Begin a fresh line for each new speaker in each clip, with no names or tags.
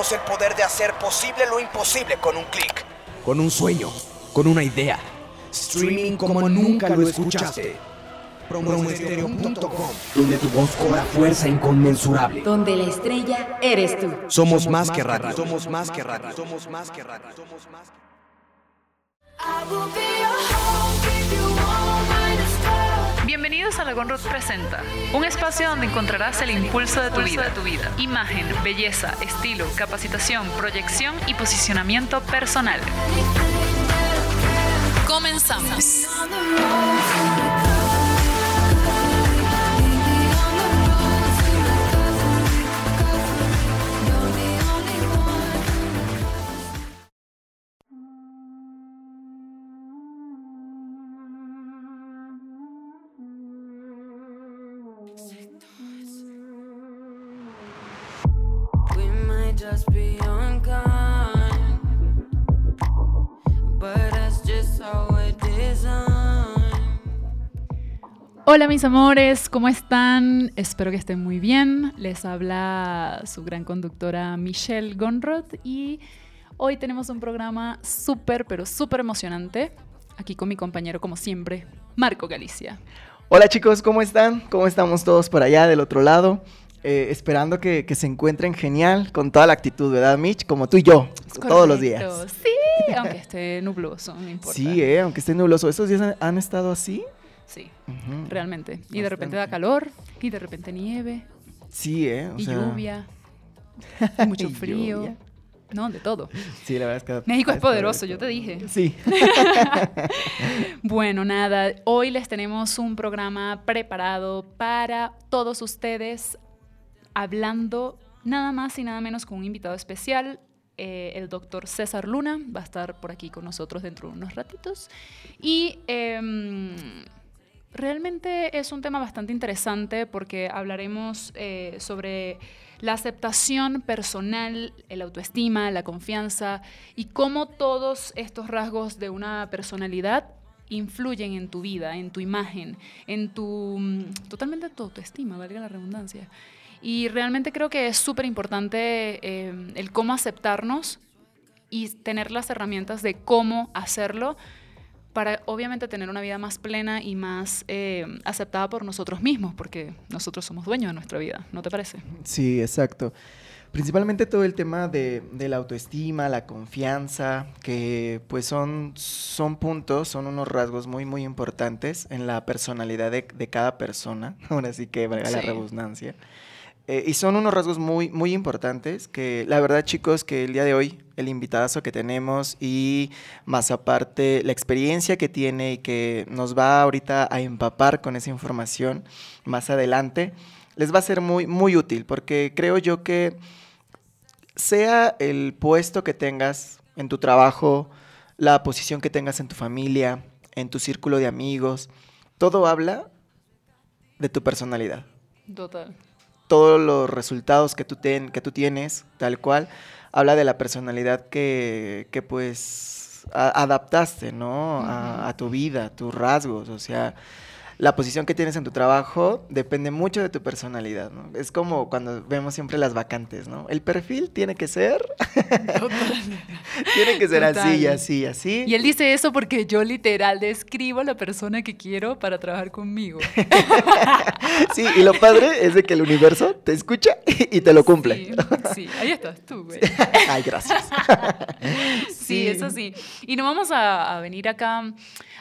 Tenemos el poder de hacer posible lo imposible con un clic.
Con un sueño, con una idea. Streaming como nunca lo escuchaste. Promoestereo.com Donde tu voz cobra fuerza inconmensurable.
Donde la estrella eres tú.
Somos más que radio. Somos más que radio. Somos más que radio. Somos más que
Bienvenidos a Lagonrod Presenta, un espacio donde encontrarás el impulso de tu vida, tu vida. Imagen, belleza, estilo, capacitación, proyección y posicionamiento personal. Comenzamos. Hola mis amores, ¿cómo están? Espero que estén muy bien. Les habla su gran conductora Michelle Gonrod y hoy tenemos un programa súper, pero súper emocionante. Aquí con mi compañero, como siempre, Marco Galicia.
Hola chicos, ¿cómo están? ¿Cómo estamos todos por allá del otro lado? Eh, esperando que, que se encuentren genial, con toda la actitud, ¿verdad, Mitch? Como tú y yo, todos los días.
Sí, aunque esté nubloso, no importa.
Sí, eh, aunque esté nubloso. ¿Estos días han, han estado así?
Sí, realmente. Y de repente da calor, y de repente nieve,
Sí, ¿eh? O
y
sea,
lluvia, y mucho
y
frío.
lluvia.
No, de todo.
Sí, la verdad es que...
México es poderoso, yo te dije.
Sí.
Bueno, nada, hoy les tenemos un programa preparado para todos ustedes, hablando nada más y nada menos con un invitado especial. eh, el doctor César Luna va a estar por aquí con nosotros dentro de unos ratitos. Y em, realmente es un tema bastante interesante porque hablaremos eh, sobre la aceptación personal, el autoestima, la confianza y cómo todos estos rasgos de una personalidad influyen en tu vida, en tu imagen, en tu mm, totalmente en tu autoestima, valga la redundancia. Y realmente creo que es súper importante eh, el cómo aceptarnos y tener las herramientas de cómo hacerlo para obviamente tener una vida más plena y más eh, aceptada por nosotros mismos, porque nosotros somos dueños de nuestra vida, ¿no te parece?
Sí, exacto. Principalmente todo el tema de, de la autoestima, la confianza, que pues son, son puntos, son unos rasgos muy, muy importantes en la personalidad de, de cada persona. Ahora sí que valga la
Sí.
redundancia. Eh, y son unos rasgos muy, muy importantes que la verdad chicos que el día de hoy el invitadazo que tenemos y más aparte la experiencia que tiene y que nos va ahorita a empapar con esa información más adelante les va a ser muy, muy útil porque creo yo que sea el puesto que tengas en tu trabajo, la posición que tengas en tu familia, en tu círculo de amigos, todo habla de tu personalidad
Total.
Todos los resultados que tú, ten- que tú tienes, tal cual, habla de la personalidad que, que pues a- adaptaste, ¿no? A, a tu vida, a tus rasgos, o sea, la posición que tienes en tu trabajo depende mucho de tu personalidad, ¿no? Es como cuando vemos siempre las vacantes, ¿no? El perfil tiene que ser, tiene que ser así y
Total.
así y así.
Y él dice eso porque yo literal describo a la persona que quiero para trabajar conmigo.
Sí, y lo padre es de que el universo te escucha y te lo cumple.
Sí, sí, ahí estás tú, güey.
Ay, gracias.
Sí, eso sí. Y no vamos a, a venir acá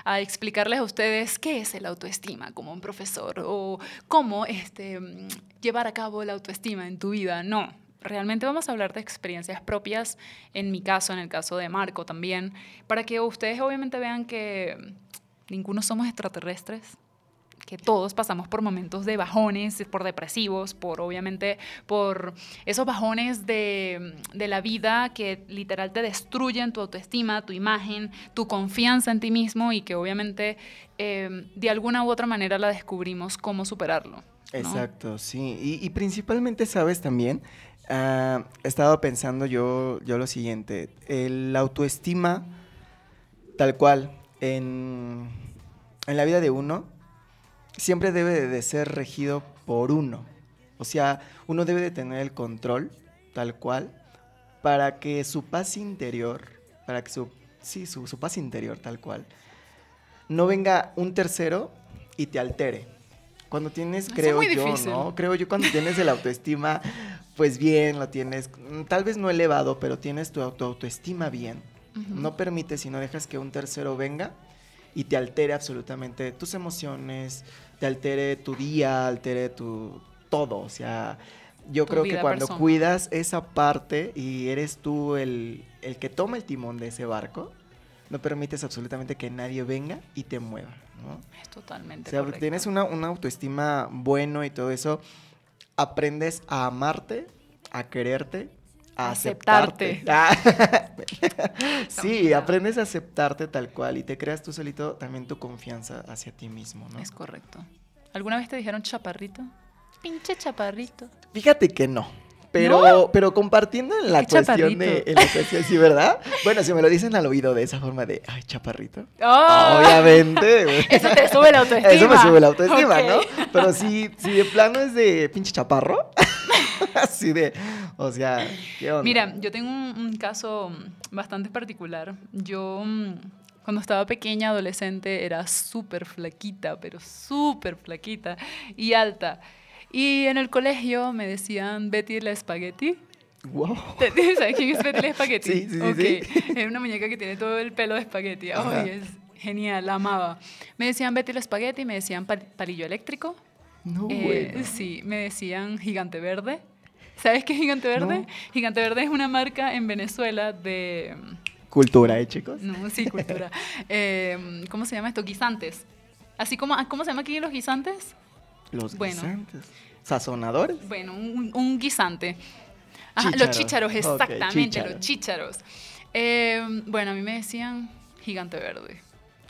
a explicarles a ustedes qué es el autoestima como un profesor o cómo este, mm, llevar a cabo la autoestima en tu vida. No, realmente vamos a hablar de experiencias propias, en mi caso, en el caso de Marco también, para que ustedes obviamente vean que ninguno somos extraterrestres que todos pasamos por momentos de bajones, por depresivos, por obviamente por esos bajones de, de la vida que literal te destruyen tu autoestima, tu imagen, tu confianza en ti mismo y que obviamente eh, de alguna u otra manera la descubrimos cómo superarlo.
Exacto, sí. Y, principalmente, ¿sabes también? Ah, he estado pensando yo, yo lo siguiente. El autoestima, tal cual, en, en la vida de uno, siempre debe de ser regido por uno. O sea, uno debe de tener el control, tal cual, para que su paz interior, para que su, sí, su, su paz interior tal cual, no venga un tercero y te altere. Cuando tienes,
Eso
creo yo,
difícil.
¿no? Creo yo cuando tienes el autoestima, pues bien, lo tienes, mm, tal vez no elevado, pero tienes tu auto- autoestima bien. No permites y no dejas que un tercero venga y te altere absolutamente tus emociones, te altere tu día, altere tu todo. O sea, yo
Tu
creo que cuando
persona.
cuidas esa parte y eres tú el, el que toma el timón de ese barco, no permites absolutamente que nadie venga y te mueva, ¿no?
Es totalmente
O sea,
correcto.
tienes una, una autoestima bueno y todo eso, aprendes a amarte, a quererte, a
Aceptarte.
aceptarte. Ah, sí, aprendes a aceptarte tal cual y te creas tú solito también tu confianza hacia ti mismo, ¿no?
Es correcto. ¿Alguna vez te dijeron chaparrito? Pinche chaparrito.
Fíjate que no. Pero, pero compartiendo en la cuestión de, en la cuestión, sí, ¿verdad? Bueno, si me lo dicen al oído de esa forma de, ay, chaparrito.
¡Oh!
Obviamente, güey.
Eso te sube la autoestima.
Eso me sube la autoestima. ¿no? Pero si, si de plano es de pinche chaparro, así de, o sea, ¿qué onda?
Mira, yo tengo un, un caso bastante particular. Yo, mm, cuando estaba pequeña, adolescente, era súper flaquita, pero súper flaquita y alta. Y en el colegio me decían Betty la espagueti.
Wow.
¿Te- ¿Sabes quién es Betty la espagueti?
Sí, sí, sí,
Ok,
sí.
Es una muñeca que tiene todo el pelo de espagueti.
Ajá.
Ay, es genial, la amaba. Me decían Betty la espagueti, me decían pal- palillo eléctrico.
No,
Eh,
bueno.
Sí, me decían Gigante Verde. ¿Sabes qué es Gigante Verde?
No.
Gigante Verde es una marca en Venezuela de...
Cultura, ¿eh, chicos?
No, sí, cultura. Eh, ¿Cómo se llama esto? Guisantes. Así como, ah, ¿cómo se llama aquí los guisantes?
Los
bueno.
guisantes. ¿Sazonadores?
Bueno, un, un guisante. Ajá, los chícharos, exactamente, los chícharos. Eh, bueno, a mí me decían Gigante Verde,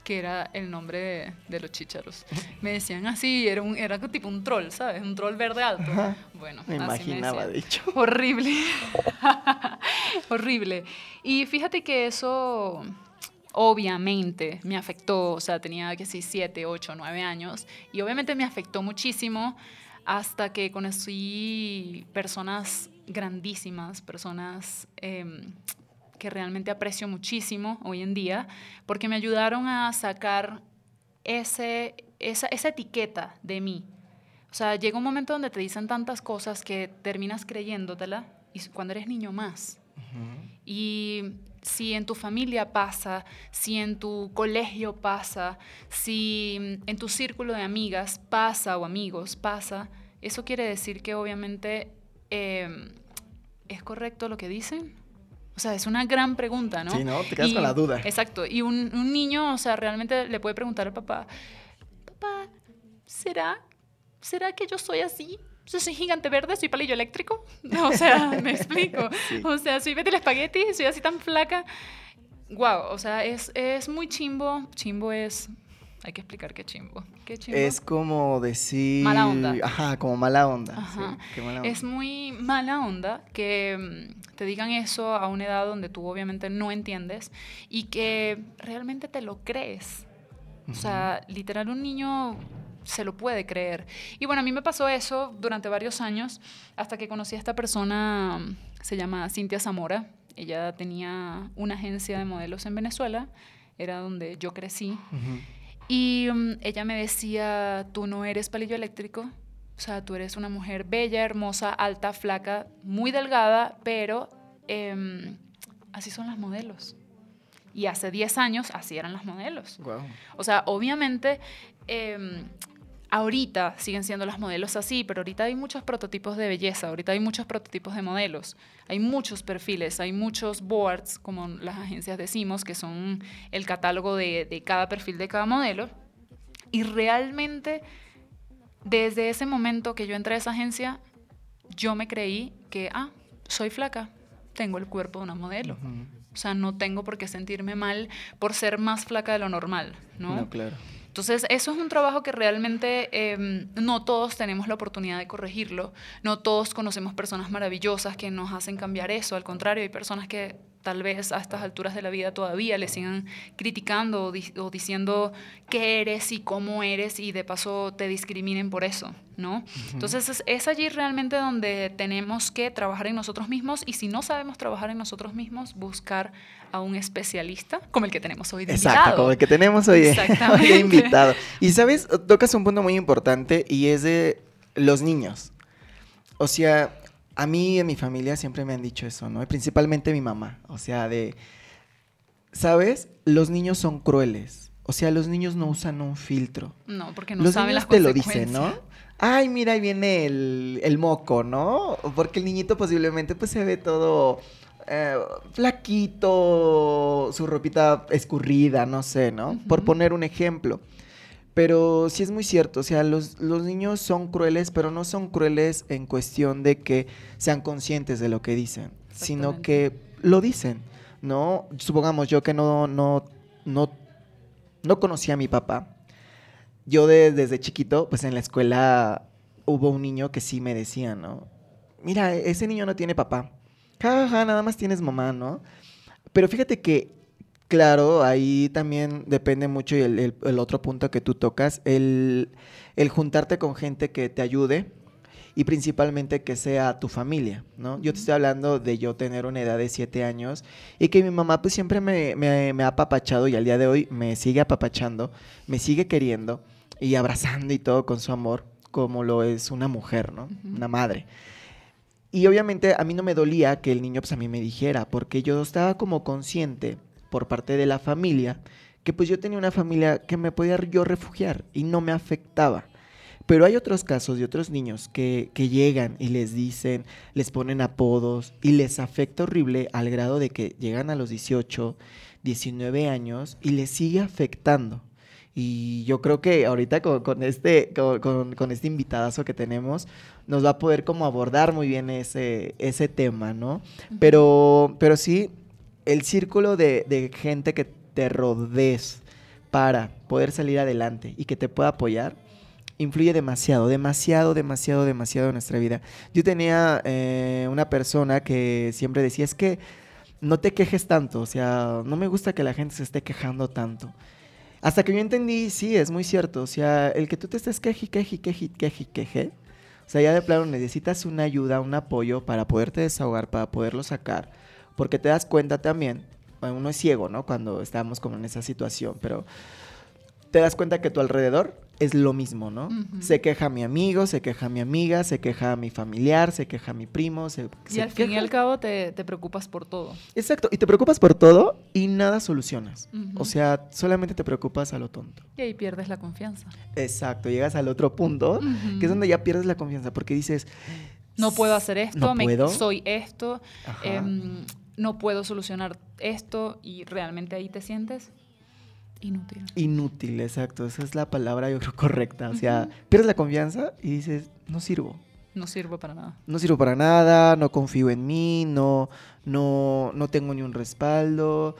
que era el nombre de, de los chícharos. Me decían así, era, un, era tipo un troll, ¿sabes? Un troll verde alto. Bueno,
Me
así
imaginaba,
decían.
de hecho.
Horrible. Horrible. Y fíjate que eso obviamente me afectó, o sea, tenía que sí, 7, 8, 9 años, y obviamente me afectó muchísimo hasta que conocí personas grandísimas, personas em, que realmente aprecio muchísimo hoy en día, porque me ayudaron a sacar ese, esa, esa etiqueta de mí. O sea, llega un momento donde te dicen tantas cosas que terminas creyéndotela y cuando eres niño más. Y si en tu familia pasa, si en tu colegio pasa, si en tu círculo de amigas pasa o amigos pasa, eso quiere decir que obviamente eh, es correcto lo que dicen. O sea, es una gran pregunta, ¿no?
Sí, ¿no? Te quedas
Y-
con la duda.
Exacto. Y un, un niño, o sea, realmente le puede preguntar al papá, papá, ¿será, ¿será que yo soy así? Soy gigante verde, soy palillo eléctrico. O sea, me explico.
Sí.
O sea, soy Betty la espagueti, soy así tan flaca. Wow, o sea, es, es muy chimbo. Chimbo es... Hay que explicar qué chimbo. ¿Qué chimbo?
Es como decir...
Mala onda.
Ajá, como mala onda.
Ajá.
sí, qué mala onda.
Es muy mala onda que mm, te digan eso a una edad donde tú obviamente no entiendes y que realmente te lo crees. O sea, literal un niño se lo puede creer. Y bueno, a mí me pasó eso durante varios años hasta que conocí a esta persona, se llama Cintia Zamora. Ella tenía una agencia de modelos en Venezuela, era donde yo crecí.
Ujú.
Y mm, ella me decía, tú no eres palillo eléctrico, o sea, tú eres una mujer bella, hermosa, alta, flaca, muy delgada, pero em, así son las modelos. Y hace 10 años así eran las modelos. O sea, obviamente, em, ahorita siguen siendo las modelos así, pero ahorita hay muchos prototipos de belleza, ahorita hay muchos prototipos de modelos, hay muchos perfiles, hay muchos boards, como las agencias decimos, que son el catálogo de, de cada perfil de cada modelo. Y realmente, desde ese momento que yo entré a esa agencia, yo me creí que, ah, soy flaca, tengo el cuerpo de una modelo. O sea, no tengo por qué sentirme mal por ser más flaca de lo normal, ¿no?
No, claro.
Entonces, eso es un trabajo que realmente eh, no todos tenemos la oportunidad de corregirlo. No todos conocemos personas maravillosas que nos hacen cambiar eso. Al contrario, hay personas que tal vez a estas alturas de la vida todavía le sigan criticando o, di- o diciendo qué eres y cómo eres y de paso te discriminen por eso, ¿no? Entonces es, es allí realmente donde tenemos que trabajar en nosotros mismos y si no sabemos trabajar en nosotros mismos, buscar a un especialista como el que tenemos hoy de
Exacto,
invitado.
como el que tenemos hoy hoy de invitado. Y sabes, tocas un punto muy importante y es de los niños. O sea, a mí y a mi familia siempre me han dicho eso, ¿no? Y principalmente mi mamá. O sea, de, ¿sabes? Los niños son crueles. O sea, los niños no usan un filtro.
No, porque no
los
saben
niños
las
te lo dicen, ¿no? Ay, mira, ahí viene el, el moco, ¿no? Porque el niñito posiblemente pues se ve todo eh, flaquito, su ropita escurrida, no sé, ¿no? Por poner un ejemplo. Pero sí es muy cierto, o sea, los, los niños son crueles, pero no son crueles en cuestión de que sean conscientes de lo que dicen, sino que lo dicen, ¿no? Supongamos yo que no, no, no, no conocía a mi papá. Yo de- desde chiquito, pues en la escuela hubo un niño que sí me decía, ¿no? Mira, ese niño no tiene papá. Ja, ja, ja, nada más tienes mamá, ¿no? Pero fíjate que, claro, ahí también depende mucho y el, el- el otro punto que tú tocas, el, el juntarte con gente que te ayude y principalmente que sea tu familia, ¿no? Yo te estoy hablando de yo tener una edad de 7 años y que mi mamá pues siempre me, me- me ha apapachado y al día de hoy me sigue apapachando, me sigue queriendo y abrazando y todo con su amor, como lo es una mujer, ¿no? Una madre. Y obviamente a mí no me dolía que el niño pues a mí me dijera, porque yo estaba como consciente por parte de la familia que pues yo tenía una familia que me podía yo refugiar y no me afectaba. Pero hay otros casos de otros niños que, que llegan y les dicen, les ponen apodos y les afecta horrible al grado de que llegan a los 18, 19 años y les sigue afectando. Y yo creo que ahorita con, con este, con, con- con este invitadazo que tenemos, nos va a poder como abordar muy bien ese, ese tema, ¿no? Pero, pero sí, el círculo de, gente que te rodees para poder salir adelante y que te pueda apoyar, influye demasiado, demasiado, demasiado, demasiado en nuestra vida. Yo tenía eh, una persona que siempre decía, es que no te quejes tanto, o sea, no me gusta que la gente se esté quejando tanto. Hasta que yo entendí, sí, es muy cierto, o sea, el que tú te estés queje, queje, queje, queje, queje, o sea, ya de plano necesitas una ayuda, un apoyo para poderte desahogar, para poderlo sacar, porque te das cuenta también, bueno, uno es ciego, ¿no? Cuando estamos como en esa situación, pero te das cuenta que tu alrededor es lo mismo, ¿no? Se queja mi amigo, se queja mi amiga, se queja mi familiar, se queja mi primo, se,
Y
se
al fin y al cabo te, te preocupas por todo.
Exacto, y te preocupas por todo y nada solucionas. O sea, solamente te preocupas a lo tonto.
Y ahí pierdes la confianza.
Exacto, llegas al otro punto, que es donde ya pierdes la confianza, porque dices,
No puedo hacer esto,
No
me-
puedo.
soy esto,
Ajá.
em, no puedo solucionar esto y realmente ahí te sientes inútil.
inútil, exacto, esa es la palabra yo creo correcta. O sea, pierdes la confianza y dices, no sirvo.
No sirve para nada.
No sirvo para nada, no confío en mí, no, no, no tengo ni un respaldo,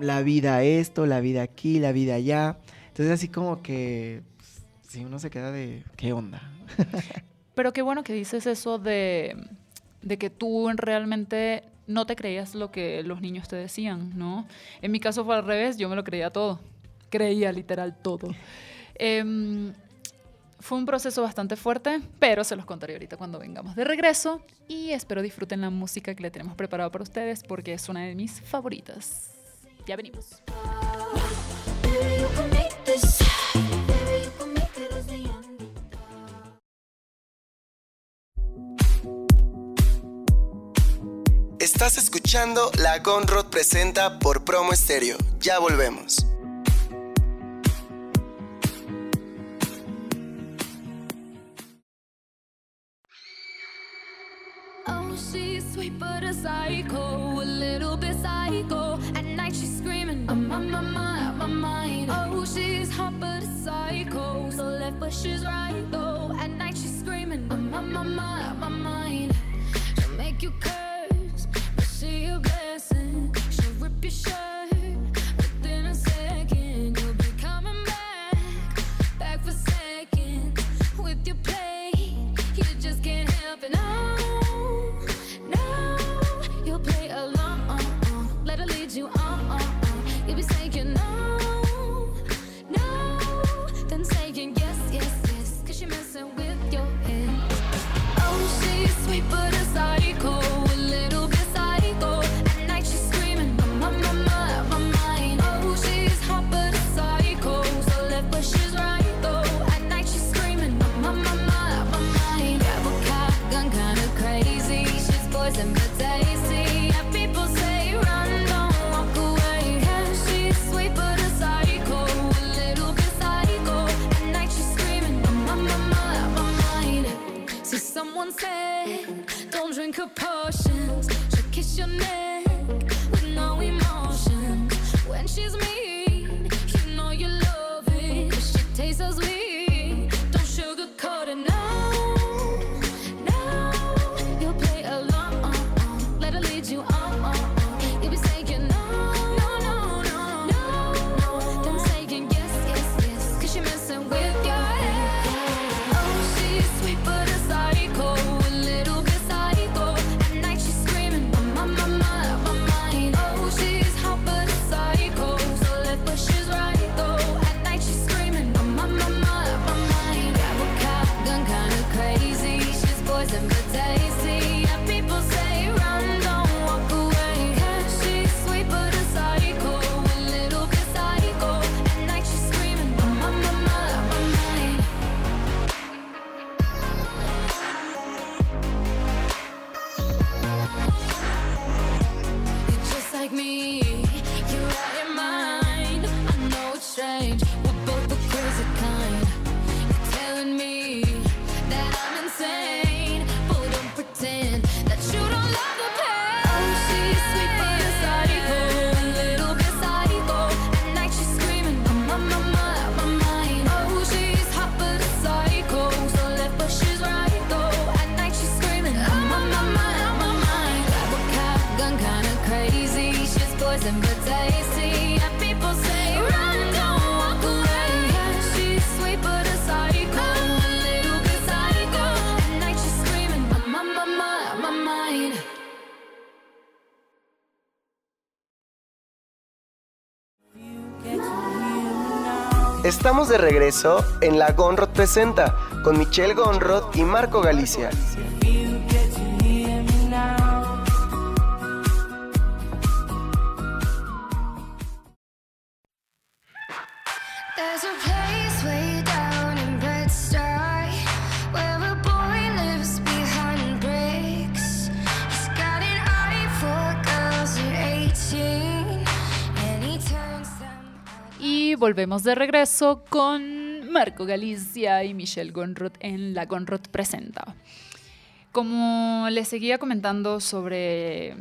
la vida esto, la vida aquí, la vida allá. Entonces así como que, pues, si uno se queda de, ¿qué onda?
Pero qué bueno que dices eso de, de que tú realmente no te creías lo que los niños te decían, ¿no? En mi caso fue al revés, yo me lo creía todo. Creía literal todo. Em, fue un proceso bastante fuerte, pero se los contaré ahorita cuando vengamos de regreso. Y espero disfruten la música que le tenemos preparado para ustedes porque es una de mis favoritas. Ya venimos.
Estás escuchando La Gonrod presenta por Promo Estéreo. Ya volvemos.
Oh, she's sweet but a psycho, a little bit psycho. At night she's screaming, I'm on my mind, my mind. Oh, she's hot but a psycho, so left but she's right though.
De regreso en La Gonrod Presenta con Michelle Gonrod y Marco Galicia.
Volvemos de regreso con Marco Galicia y Michelle Gonrod en La Gonrod Presenta. Como les seguía comentando sobre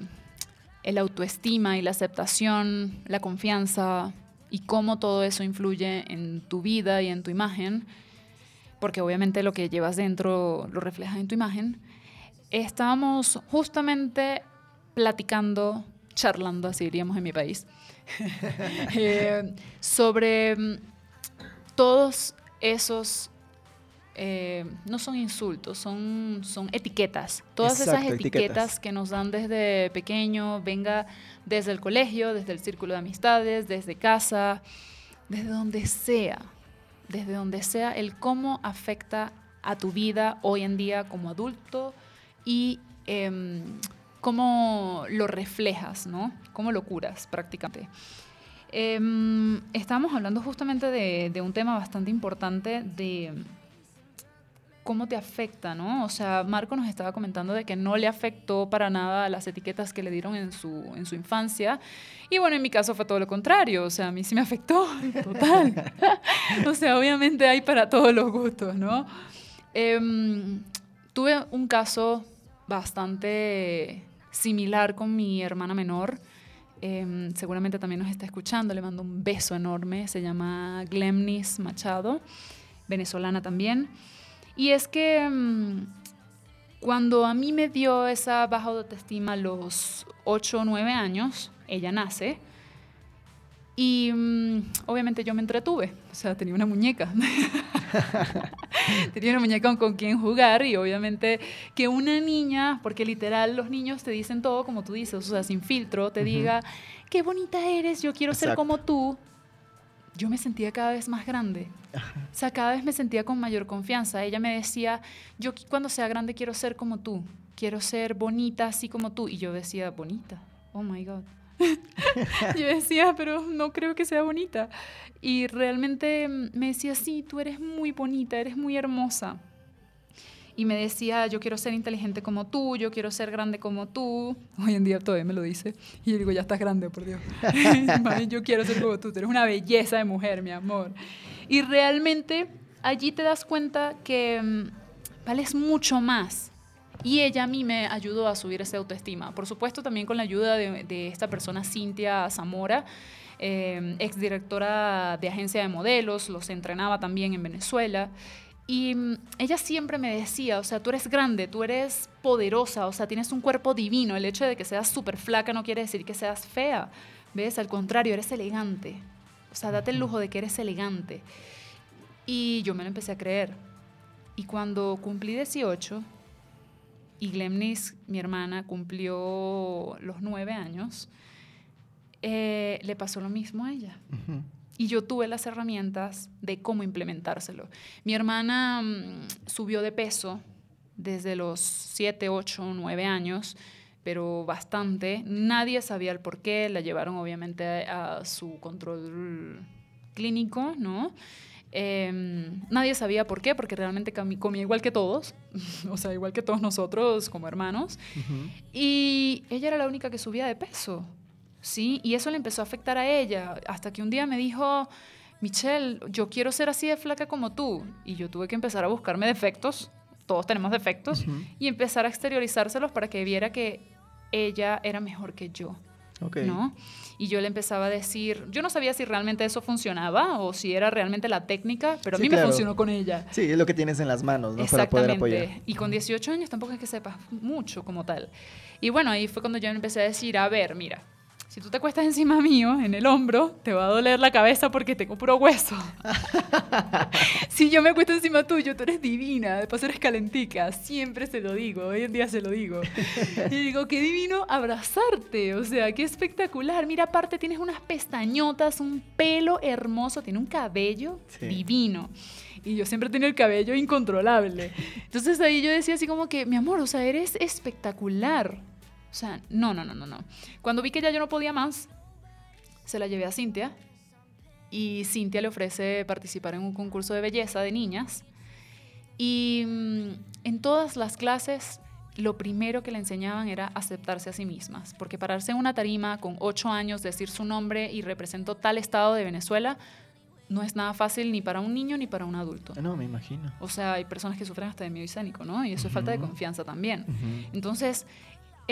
el autoestima y la aceptación, la confianza y cómo todo eso influye en tu vida y en tu imagen, porque obviamente lo que llevas dentro lo reflejas en tu imagen, estábamos justamente platicando, charlando, así diríamos en mi país, eh, sobre mm, todos esos, eh, no son insultos, son, son etiquetas. Todas esas etiquetas. que nos dan desde pequeño, venga desde el colegio, desde el círculo de amistades, desde casa, desde donde sea, desde donde sea, el cómo afecta a tu vida hoy en día como adulto y em, cómo lo reflejas, ¿no? Cómo lo curas prácticamente. Em, estamos hablando justamente de, de un tema bastante importante de cómo te afecta, ¿no? O sea, Marco nos estaba comentando de que no le afectó para nada las etiquetas que le dieron en su, en su infancia. Y bueno, en mi caso fue todo lo contrario, o sea, a mí sí me afectó, total. o sea, obviamente hay para todos los gustos, ¿no? Em, tuve un caso bastante similar con mi hermana menor. Em, seguramente también nos está escuchando, le mando un beso enorme. Se llama Glemnis Machado, venezolana también. Y es que mm, cuando a mí me dio esa baja autoestima a los 8 o 9 años, ella nace. Y mm, obviamente yo me entretuve, o sea, tenía una muñeca. tenía una muñeca con, quien jugar y obviamente que una niña, porque literal los niños te dicen todo como tú dices, o sea, sin filtro, te diga, qué bonita eres, yo quiero ser
Exacto.
como tú. Yo me sentía cada vez más grande. O sea, cada vez me sentía con mayor confianza. Ella me decía, yo cuando sea grande quiero ser como tú, quiero ser bonita así como tú. Y yo decía, bonita, oh my God. yo decía, pero no creo que sea bonita. Y realmente mm, me decía, sí, tú eres muy bonita, eres muy hermosa. Y me decía, yo quiero ser inteligente como tú, yo quiero ser grande como tú. Hoy en día todavía me lo dice. Y yo digo, ya estás grande, por Dios. Yo quiero ser como tú, tú eres una belleza de mujer, mi amor. Y realmente allí te das cuenta que mm, vales mucho más Y ella a mí me ayudó a subir esa autoestima. Por supuesto, también con la ayuda de, de esta persona, Cintia Zamora, eh, exdirectora de agencia de modelos, los entrenaba también en Venezuela. Y mm, ella siempre me decía, o sea, tú eres grande, tú eres poderosa, o sea, tienes un cuerpo divino. El hecho de que seas súper flaca no quiere decir que seas fea. ¿Ves? Al contrario, eres elegante. O sea, date el lujo de que eres elegante. Y yo me lo empecé a creer. Y cuando cumplí 18 y Glemnis, mi hermana, cumplió los nueve años, eh, le pasó lo mismo a ella. Y yo tuve las herramientas de cómo implementárselo. Mi hermana mm, subió de peso desde los 7, 8, 9 años, pero bastante. Nadie sabía el por qué. La llevaron obviamente a su control clínico, ¿no? Eh, nadie sabía por qué, porque realmente comía igual que todos, o sea, igual que todos nosotros como hermanos. Y ella era la única que subía de peso, ¿sí? Y eso le empezó a afectar a ella, hasta que un día me dijo, Michelle, yo quiero ser así de flaca como tú. Y yo tuve que empezar a buscarme defectos, todos tenemos defectos, y empezar a exteriorizárselos para que viera que ella era mejor que yo.
Ok.
¿no? Y yo le empezaba a decir, yo no sabía si realmente eso funcionaba o si era realmente la técnica, pero a mí
claro.
me funcionó con ella.
Sí, es lo que tienes en las manos, ¿no? Para poder apoyar.
Exactamente. Y con 18 años tampoco es que sepas mucho como tal. Y bueno, ahí fue cuando yo empecé a decir, a ver, mira, si tú te acuestas encima mío, en el hombro, te va a doler la cabeza porque tengo puro hueso. si yo me acuesto encima tuyo, tú eres divina, de paso eres calentica. Siempre se lo digo, hoy en día se lo digo. Y digo, qué divino abrazarte, o sea, qué espectacular. Mira, aparte tienes unas pestañotas, un pelo hermoso, tiene un cabello
Sí.
divino. Y yo siempre tenía el cabello incontrolable. Entonces ahí yo decía así como que, mi amor, o sea, eres espectacular. O sea, no, no, no, no, no. Cuando vi que ya yo no podía más, se la llevé a Cintia. Y Cintia le ofrece participar en un concurso de belleza de niñas. Y mm, en todas las clases, lo primero que le enseñaban era aceptarse a sí mismas. Porque pararse en una tarima con ocho años, decir su nombre y representó tal estado de Venezuela, no es nada fácil ni para un niño ni para un adulto.
No, me imagino.
O sea, hay personas que sufren hasta de miedo escénico, ¿no? Y eso es falta de confianza también. Entonces,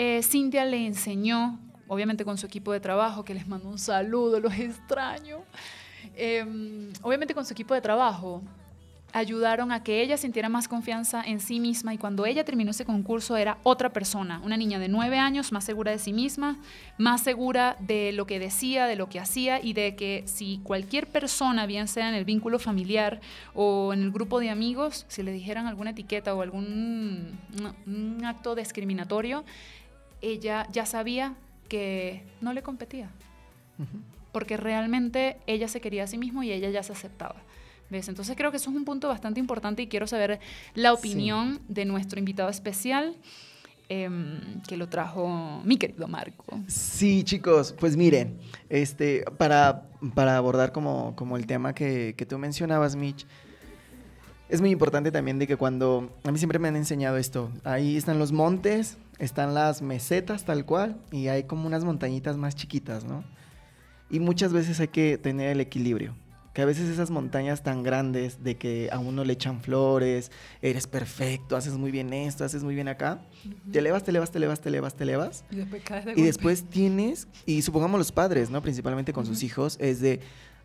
eh, Cintia le enseñó, obviamente con su equipo de trabajo, que les mando un saludo, los extraño. Eh, obviamente con su equipo de trabajo, ayudaron a que ella sintiera más confianza en sí misma y cuando ella terminó ese concurso era otra persona, una niña de nueve años, más segura de sí misma, más segura de lo que decía, de lo que hacía y de que si cualquier persona, bien sea en el vínculo familiar o en el grupo de amigos, si le dijeran alguna etiqueta o algún acto discriminatorio, ella ya sabía que no le competía porque realmente ella se quería a sí misma y ella ya se aceptaba. ¿Ves? Entonces creo que eso es un punto bastante importante y quiero saber la opinión de nuestro invitado especial em, que lo trajo mi querido Marco.
Sí, chicos, pues miren, este, para, para abordar como, como el tema que, que tú mencionabas, Mitch, es muy importante también de que cuando, a mí siempre me han enseñado esto, ahí están los montes, están las mesetas tal cual, y hay como unas montañitas más chiquitas, ¿no? Y muchas veces hay que tener el equilibrio. Que a veces esas montañas tan grandes de que a uno le echan flores, eres perfecto, haces muy bien esto, haces muy bien acá, te elevas, te elevas, te elevas, te elevas, te elevas,
Y después caes de
y después tienes, y supongamos los padres, ¿no? Principalmente con sus
Ujú.
hijos, es de,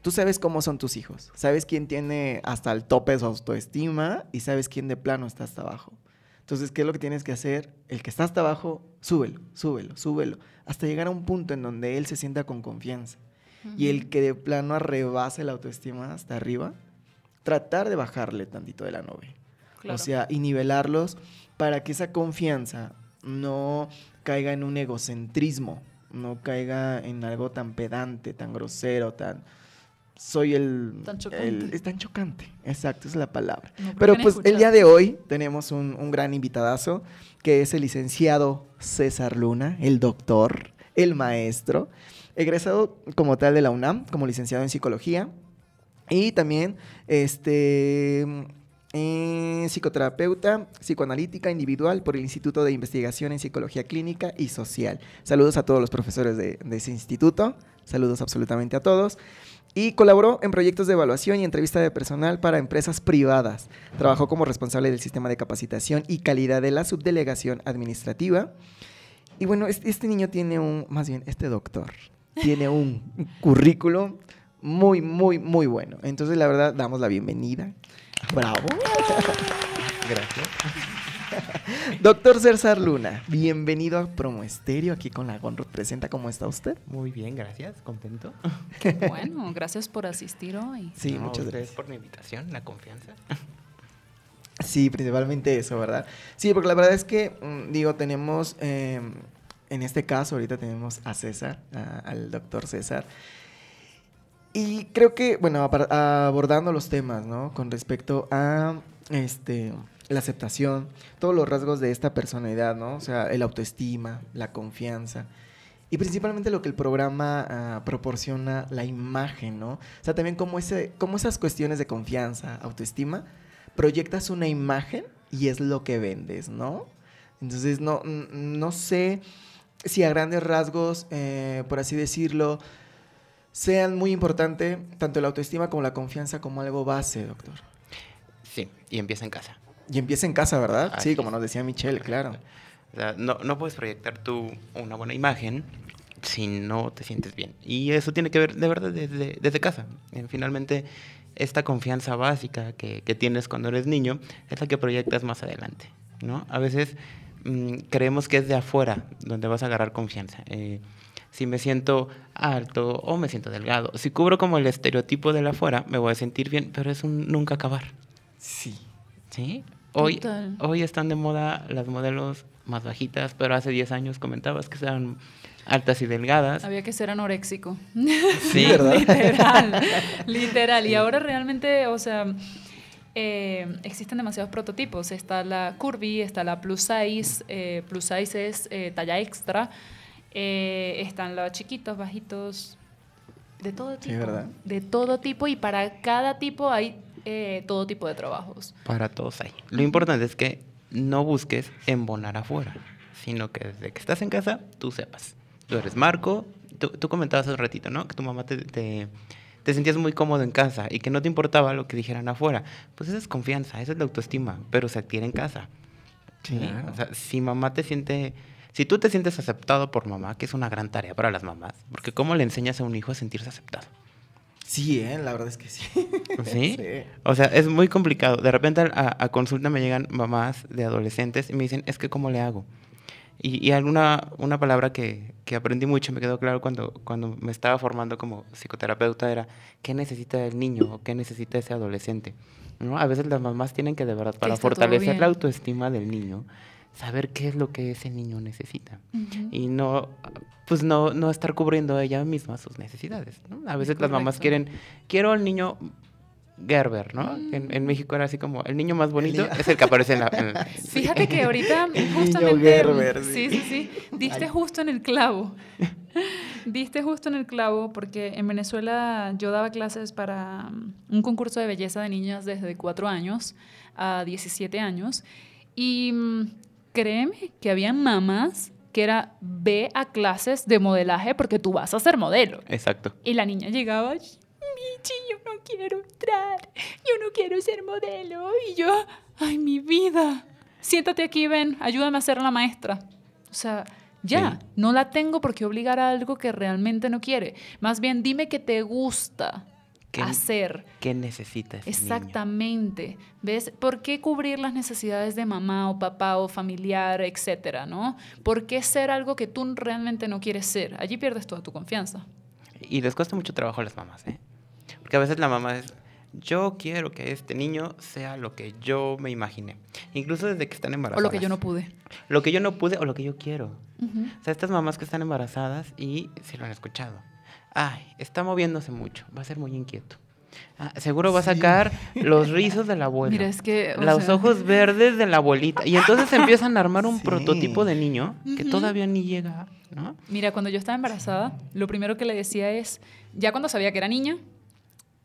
tú sabes cómo son tus hijos, sabes quién tiene hasta el tope su autoestima y sabes quién de plano está hasta abajo. Entonces, ¿qué es lo que tienes que hacer? El que está hasta abajo, súbelo, súbelo, súbelo, hasta llegar a un punto en donde él se sienta con confianza. Y el que de plano arrebase la autoestima hasta arriba, tratar de bajarle tantito de la nube.
Claro.
O sea, y nivelarlos para que esa confianza no caiga en un egocentrismo, no caiga en algo tan pedante, tan grosero, tan... Soy el...
Tan chocante.
el- es tan chocante, exacto, es la palabra.
No
Pero pues el día de hoy tenemos un, un gran invitadazo, que es el licenciado César Luna, el doctor, el maestro, egresado como tal de la UNAM, como licenciado en psicología, y también este, eh, psicoterapeuta psicoanalítica individual por el Instituto de Investigación en Psicología Clínica y Social. Saludos a todos los profesores de, de ese instituto, saludos absolutamente a todos. Y colaboró en proyectos de evaluación y entrevista de personal para empresas privadas. Trabajó como responsable del sistema de capacitación y calidad de la subdelegación administrativa. Y bueno, este, este niño tiene un, más bien, este doctor, tiene un currículo muy, muy, muy bueno. Entonces, la verdad, damos la bienvenida. Bravo.
Gracias.
Doctor César Luna, bienvenido a Promo Estéreo, aquí con la Gonro Presenta. ¿Cómo está usted?
Muy bien, gracias. Contento.
Bueno, gracias por asistir hoy.
Sí,
No,
muchas gracias.
por la invitación, la confianza.
Sí, principalmente eso, ¿verdad? Sí, porque la verdad es que, mm, digo, tenemos, eh, en este caso, ahorita tenemos a César, a- al doctor César. Y creo que, bueno, abordando los temas, ¿no? Con respecto a este, la aceptación, todos los rasgos de esta personalidad, ¿no? O sea, el autoestima, la confianza. Y principalmente lo que el programa ah, proporciona, la imagen, ¿no? O sea, también como, ese, como esas cuestiones de confianza, autoestima, proyectas una imagen y es lo que vendes, ¿no? Entonces, no, no sé si a grandes rasgos, eh, por así decirlo, sean muy importante tanto la autoestima como la confianza como algo base, doctor.
Sí, y empieza en casa.
Y empieza en casa, ¿verdad?
Así
sí, como nos decía Michelle, claro.
O sea, no, no puedes proyectar tú una buena imagen si no te sientes bien. Y eso tiene que ver de verdad desde, desde casa. Eh, Finalmente, esta confianza básica que, que tienes cuando eres niño es la que proyectas más adelante. ¿no? A veces mm, creemos que es de afuera donde vas a agarrar confianza. Eh, si me siento alto o me siento delgado, si cubro como el estereotipo de la afuera, me voy a sentir bien, pero es un nunca acabar.
Sí.
¿Sí? Hoy,
Total.
hoy están de moda las modelos más bajitas, pero hace 10 años comentabas que eran altas y delgadas.
Había que ser anoréxico.
Sí,
¿verdad?
literal, literal. Y ahora realmente, o sea, eh, existen demasiados prototipos. Está la curvy, está la plus size, eh, plus size es eh, talla extra. Eh, están los chiquitos, bajitos, de todo
Sí,
tipo.
¿verdad?
De todo tipo y para cada tipo hay eh, todo tipo de trabajos.
Para todos hay. Lo importante es que no busques embonar afuera, sino que desde que estás en casa, tú sepas. Tú eres Marco, tú, tú comentabas hace un ratito, ¿no? Que tu mamá te, te, te sentías muy cómodo en casa y que no te importaba lo que dijeran afuera. Pues esa es confianza, esa es la autoestima, pero se adquiere en casa. Sí,
Claro.
O sea, si mamá te siente, si tú te sientes aceptado por mamá, que es una gran tarea para las mamás, porque ¿cómo le enseñas a un hijo a sentirse aceptado?
Sí, ¿eh? la verdad es que sí.
¿Sí?
Sí.
O sea, es muy complicado. De repente a, a consulta me llegan mamás de adolescentes y me dicen, es que ¿cómo le hago? Y, y alguna una palabra que, que aprendí mucho, me quedó claro cuando, cuando me estaba formando como psicoterapeuta, era ¿qué necesita el niño o qué necesita ese adolescente? ¿No? A veces las mamás tienen que de verdad, para fortalecer la autoestima del niño, saber qué es lo que ese niño necesita. Y no, pues no, no estar cubriendo ella misma sus necesidades. ¿no? A veces las mamás quieren, quiero al niño Gerber, ¿no? En, en México era así como, el niño más bonito
niño-
es el que aparece en la... en la-
Fíjate que ahorita
niño
justamente
Gerber,
sí,
sí.
sí, diste justo en el clavo. Diste justo en el clavo porque en Venezuela yo daba clases para um, un concurso de belleza de niñas desde 4 años a 17 años y mm, créeme que había mamás que era ve a clases de modelaje porque tú vas a ser modelo.
Exacto.
Y la niña llegaba, Michi, yo no quiero entrar, yo no quiero ser modelo. Y yo, ay, mi vida, siéntate aquí, ven, ayúdame a ser la maestra. O sea, ya,
Sí.
no la tengo por qué obligar a algo que realmente no quiere. Más bien, dime que te gusta
¿Qué-
hacer.
¿Qué necesita ese niño?
Exactamente. ¿Ves? ¿Por qué cubrir las necesidades de mamá o papá o familiar, etcétera, no? ¿Por qué ser algo que tú realmente no quieres ser? Allí pierdes toda tu confianza.
Y les cuesta mucho trabajo a las mamás, ¿eh? Porque a veces la mamá es, yo quiero que este niño sea lo que yo me imaginé. Incluso desde que están
O
embarazadas.
lo que yo no pude.
Lo que yo no pude o lo que yo quiero.
Ujú.
O sea, estas mamás que están embarazadas y se lo han escuchado. Ay, está moviéndose mucho, va a ser muy inquieto. Ah, seguro va a sacar los rizos de la abuela.
Mira, es que,
los
sea-
ojos verdes de la abuelita. Y entonces empiezan a armar un
Sí.
prototipo de niño que todavía ni llega, ¿no?
Mira, cuando yo estaba embarazada, lo primero que le decía es, ya cuando sabía que era niña,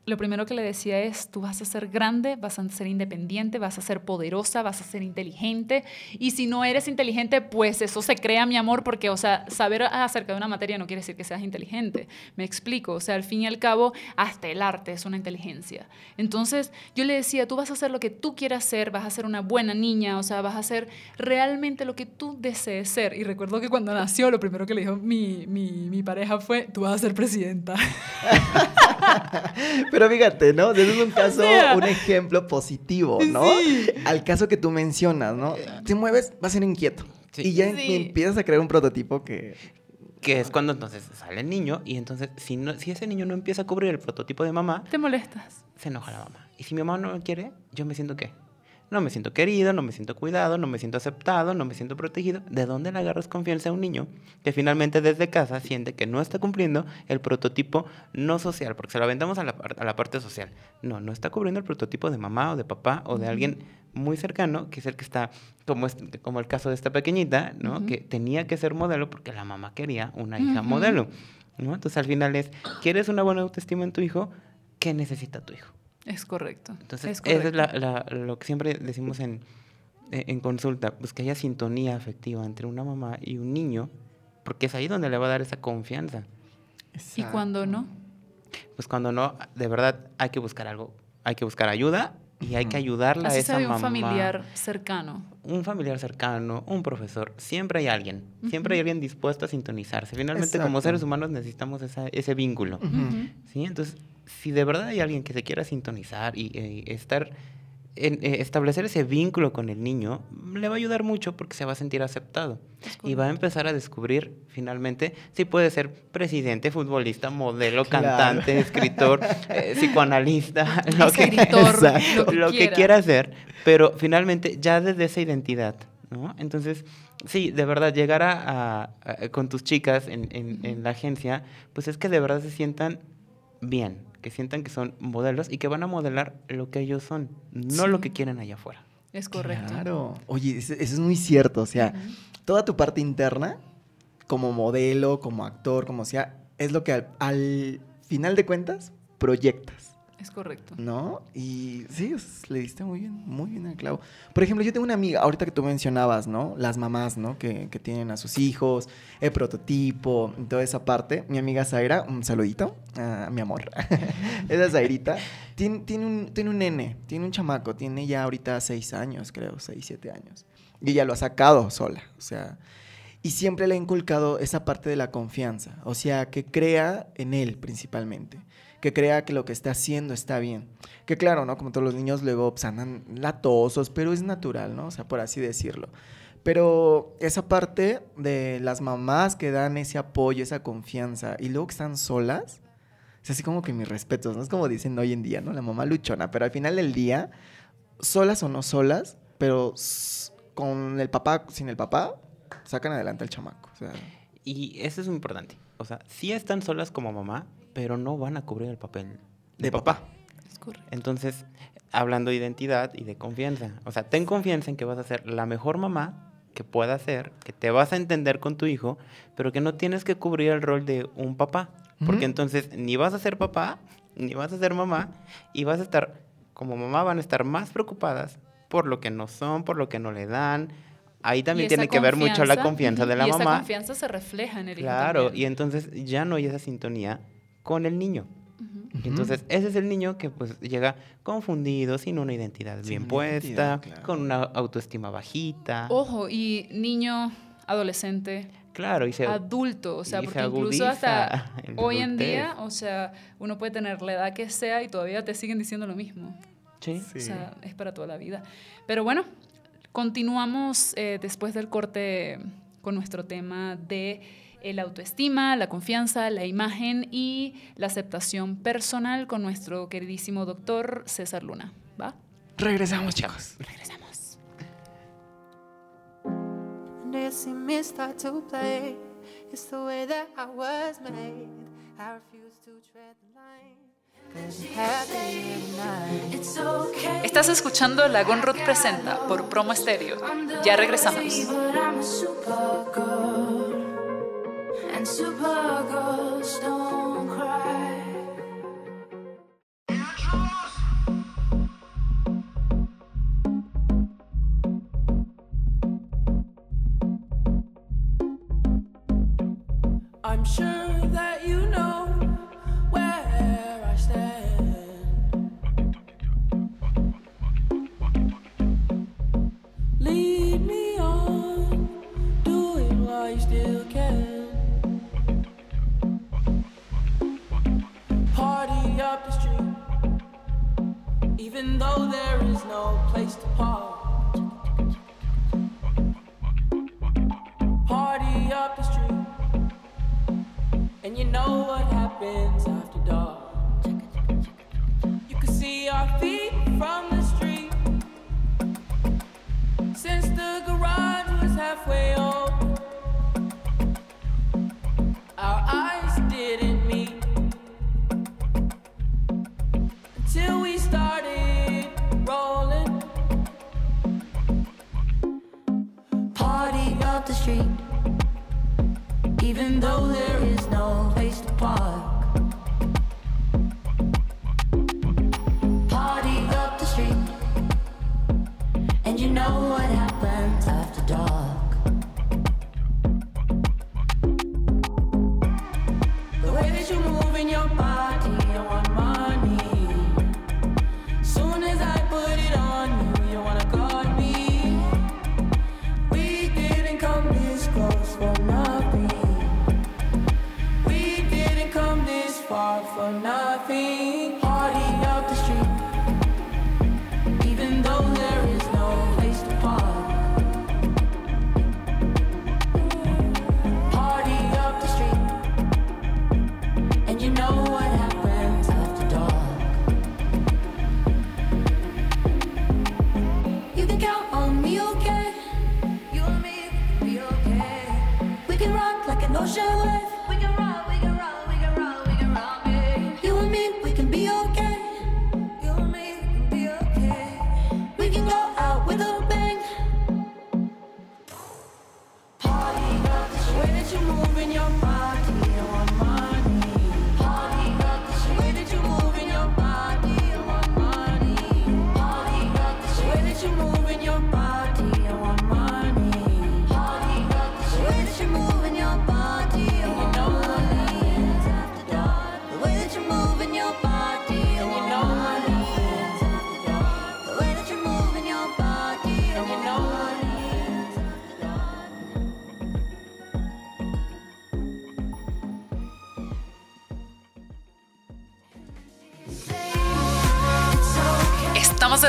lo primero que le decía es, tú vas a ser grande, vas a ser independiente, vas a ser poderosa, vas a ser inteligente. Y si no eres inteligente, pues eso se crea, mi amor, porque, o sea, saber acerca de una materia no quiere decir que seas inteligente. Me explico. O sea, al fin y al cabo, hasta el arte es una inteligencia. Entonces, yo le decía, tú vas a hacer lo que tú quieras ser, vas a ser una buena niña, o sea, vas a hacer realmente lo que tú desees ser. Y recuerdo que cuando nació, lo primero que le dijo mi, mi, mi pareja fue, tú vas a ser presidenta.
Pero fíjate, ¿no? Ese es un caso,
sea,
un ejemplo positivo, ¿no? Al caso que tú mencionas, ¿no? Te mueves, vas a ser inquieto.
Sí.
Y ya
Sí.
empiezas a crear un prototipo que...
Que es cuando entonces sale el niño y entonces si, no, si ese niño no empieza a cubrir el prototipo de mamá,
¿Te molestas?
se enoja la mamá. Y si mi mamá no me quiere, yo me siento qué? No me siento querido, no me siento cuidado, no me siento aceptado, no me siento protegido. ¿De dónde le agarras confianza a un niño que finalmente desde casa siente que no está cumpliendo el prototipo no social? Porque se lo aventamos a la, par- a la parte social. No, no está cubriendo el prototipo de mamá o de papá o de alguien muy cercano, que es el que está, como, como el caso de esta pequeñita, ¿no? Que tenía que ser modelo porque la mamá quería una hija modelo. ¿no? Entonces al final es, ¿quieres una buena autoestima en tu hijo? ¿Qué necesita tu hijo?
Es correcto.
Entonces,
es
eso es la-
correcto.
la- lo que siempre decimos en, en consulta, pues que haya sintonía afectiva entre una mamá y un niño, porque es ahí donde le va a dar esa confianza.
¿Y cuando no?
Pues cuando no, de verdad hay que buscar algo, hay que buscar ayuda y hay que ayudarla a
Así
esa
sea de un
mamá.
familiar cercano.
Un familiar cercano, un profesor, siempre hay alguien, siempre hay alguien dispuesto a sintonizarse. Finalmente, como
Exacto.
seres humanos necesitamos esa- ese vínculo.
Ujú.
¿sí? Entonces, si de verdad hay alguien que se quiera sintonizar y eh, estar en- eh, establecer ese vínculo con el niño, le va a ayudar mucho porque se va a sentir aceptado y va a empezar a descubrir finalmente si puede ser presidente, futbolista, modelo,
Claro.
cantante, escritor, eh, psicoanalista, lo que,
Escritor, lo que
lo que
quiera.
hacer, pero finalmente ya desde esa identidad, ¿no? Entonces, sí, de verdad, llegar a, a- a- con tus chicas en, en- en la agencia, pues es que de verdad se sientan bien, que sientan que son modelos y que van a modelar lo que ellos son, no lo que quieren allá afuera.
Es correcto.
Claro. Oye, eso, eso es muy cierto. O sea, toda tu parte interna, como modelo, como actor, como sea, es lo que al, al final de cuentas proyectas.
Es correcto.
¿No? Y sí, le diste muy bien, muy bien al clavo. Por ejemplo, yo tengo una amiga, ahorita que tú mencionabas, ¿no? Las mamás, ¿no? Que, que tienen a sus hijos, el prototipo, toda esa parte. Mi amiga Zaira, un saludito, a mi amor. Esa Zairita. Tiene, tiene, un, tiene un nene, tiene un chamaco, tiene ya ahorita seis años, creo, seis, siete años. Y ella lo ha sacado sola, o sea... Y siempre le ha inculcado esa parte de la confianza, o sea, que crea en él principalmente, que crea que lo que está haciendo está bien. Que claro, ¿no? Como todos los niños luego pues, andan latosos, pero es natural, ¿no? O sea, por así decirlo. Pero esa parte de las mamás que dan ese apoyo, esa confianza, y luego que están solas, es así como que mis respetos, ¿no? Es como dicen hoy en día, ¿no? La mamá luchona, pero al final del día, solas o no solas, pero con el papá, sin el papá, sacan adelante al chamaco.
Y eso es muy importante. O sea, sí están solas como mamá, pero no van a cubrir el papel de,
De
papá.
papá.
Es correcto.
Entonces, hablando de identidad y de confianza. O sea, ten confianza en que vas a ser la mejor mamá que pueda ser, que te vas a entender con tu hijo, pero que no tienes que cubrir el rol de un papá. Porque entonces ni vas a ser papá, ni vas a ser mamá, y vas a estar, como mamá, van a estar más preocupadas por lo que no son, por lo que no le dan. Ahí también
Y
tiene que ver mucho la confianza de la
y
mamá.
esa confianza se refleja en el hijo
Claro, y entonces ya no hay esa sintonía con el niño. Entonces, ese es el niño que pues llega confundido, sin una identidad
Sin
bien
una
puesta,
identidad, claro.
con una autoestima bajita.
Ojo, y niño, adolescente,
claro, y se,
adulto, o sea,
y se
porque incluso hasta hoy en día, o sea, uno puede tener la edad que sea y todavía te siguen diciendo lo mismo.
Sí.
O sea, es para toda la vida. Pero bueno, continuamos eh, después del corte con nuestro tema de el autoestima, la confianza, la imagen y la aceptación personal con nuestro queridísimo doctor César Luna. ¿Va?
regresamos, chicos.
Regresamos. Estás escuchando La Gonrod Presenta por Promo Estéreo. Ya regresamos.
and supergirls don't cry.
I'm sure that.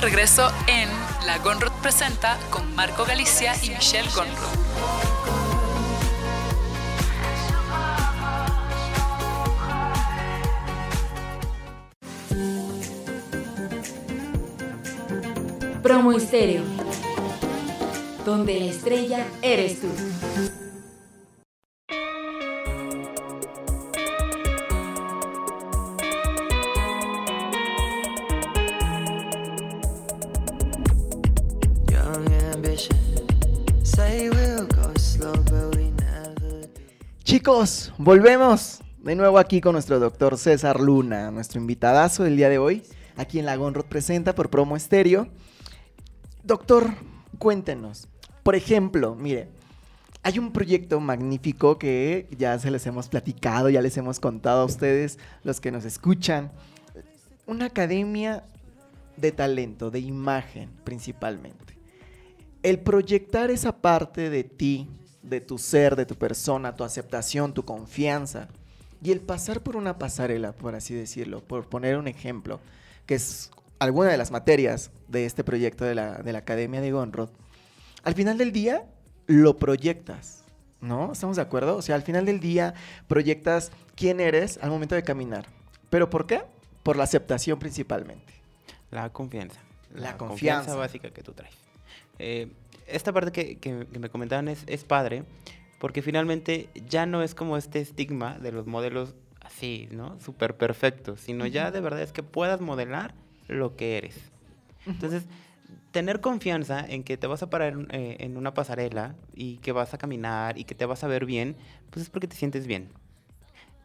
Regreso en La Gonrod Presenta con Marco Galicia y Michelle Gonrod.
Promo Estéreo. Donde la estrella eres tú.
Chicos, volvemos de nuevo aquí con nuestro doctor César Luna, nuestro invitadazo del día de hoy, aquí en La Gonrod Presenta por Promo Estéreo. Doctor, cuéntenos. Por ejemplo, mire, hay un proyecto magnífico que ya se les hemos platicado, ya les hemos contado a ustedes, los que nos escuchan. Una academia de talento, de imagen principalmente. El proyectar esa parte de ti, de tu ser, de tu persona, tu aceptación, tu confianza, y el pasar por una pasarela, por así decirlo, por poner un ejemplo, que es alguna de las materias de este proyecto de la, de la Academia de Gonrod, al final del día lo proyectas, ¿no? ¿Estamos de acuerdo? O sea, al final del día proyectas quién eres al momento de caminar. ¿Pero por qué? Por la aceptación principalmente.
La confianza.
La confianza.
básica que tú traes. Eh, esta parte que, que- que me comentaban es, es padre, porque finalmente ya no es como este estigma de los modelos así, ¿no? Súper perfectos, sino ya de verdad es que puedas modelar lo que eres. Entonces, tener confianza en que te vas a parar en, eh, en una pasarela y que vas a caminar y que te vas a ver bien, pues es porque te sientes bien.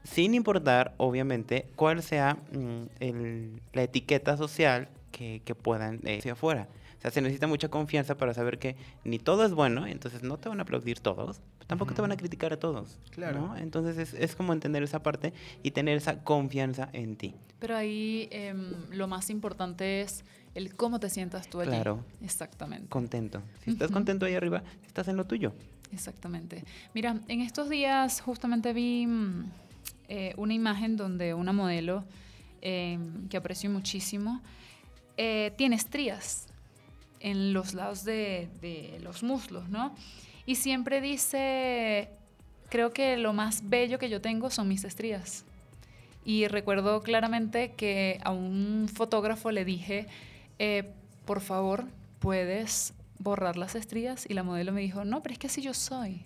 Sin importar, obviamente, cuál sea mm, el- la etiqueta social que, que puedan eh, hacia afuera. Sea, se necesita mucha confianza para saber que ni todo es bueno, entonces no te van a aplaudir todos, pero tampoco te van a criticar a todos.
Claro.
¿no? Entonces es, es como entender esa parte y tener esa confianza en ti.
Pero ahí em, lo más importante es el cómo te sientas tú allí.
Claro.
Exactamente.
Contento. Si estás contento ahí arriba, estás en lo tuyo.
Exactamente. Mira, en estos días justamente vi mm, eh, una imagen donde una modelo eh, que aprecio muchísimo eh, tiene estrías en los lados de, de los muslos, ¿no? Y siempre dice, creo que lo más bello que yo tengo son mis estrías. Y recuerdo claramente que a un fotógrafo le dije, eh, por favor, puedes borrar las estrías. Y la modelo me dijo, no, pero es que así yo soy.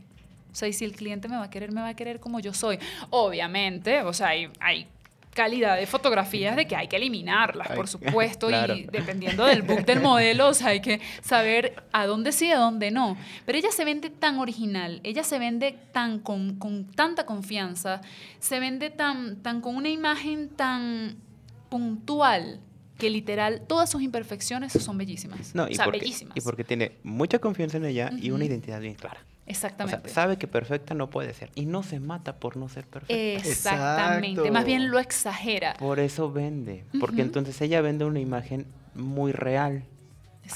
O sea, y si el cliente me va a querer, me va a querer como yo soy. Obviamente, o sea, hay, hay calidad de fotografías de que hay que eliminarlas, por supuesto,
claro.
y dependiendo del book del modelo, o sea, hay que saber a dónde sí y a dónde no. Pero ella se vende tan original, ella se vende tan con, con tanta confianza, se vende tan, tan con una imagen tan puntual que literal todas sus imperfecciones son bellísimas.
No,
o
y,
sea,
porque,
bellísimas.
y porque tiene mucha confianza en ella y una identidad bien clara. O sea,
Exactamente.
sabe que perfecta no puede ser y no se mata por no ser perfecta.
Exactamente.
Exacto.
Más bien lo exagera.
Por eso vende, porque entonces ella vende una imagen muy real,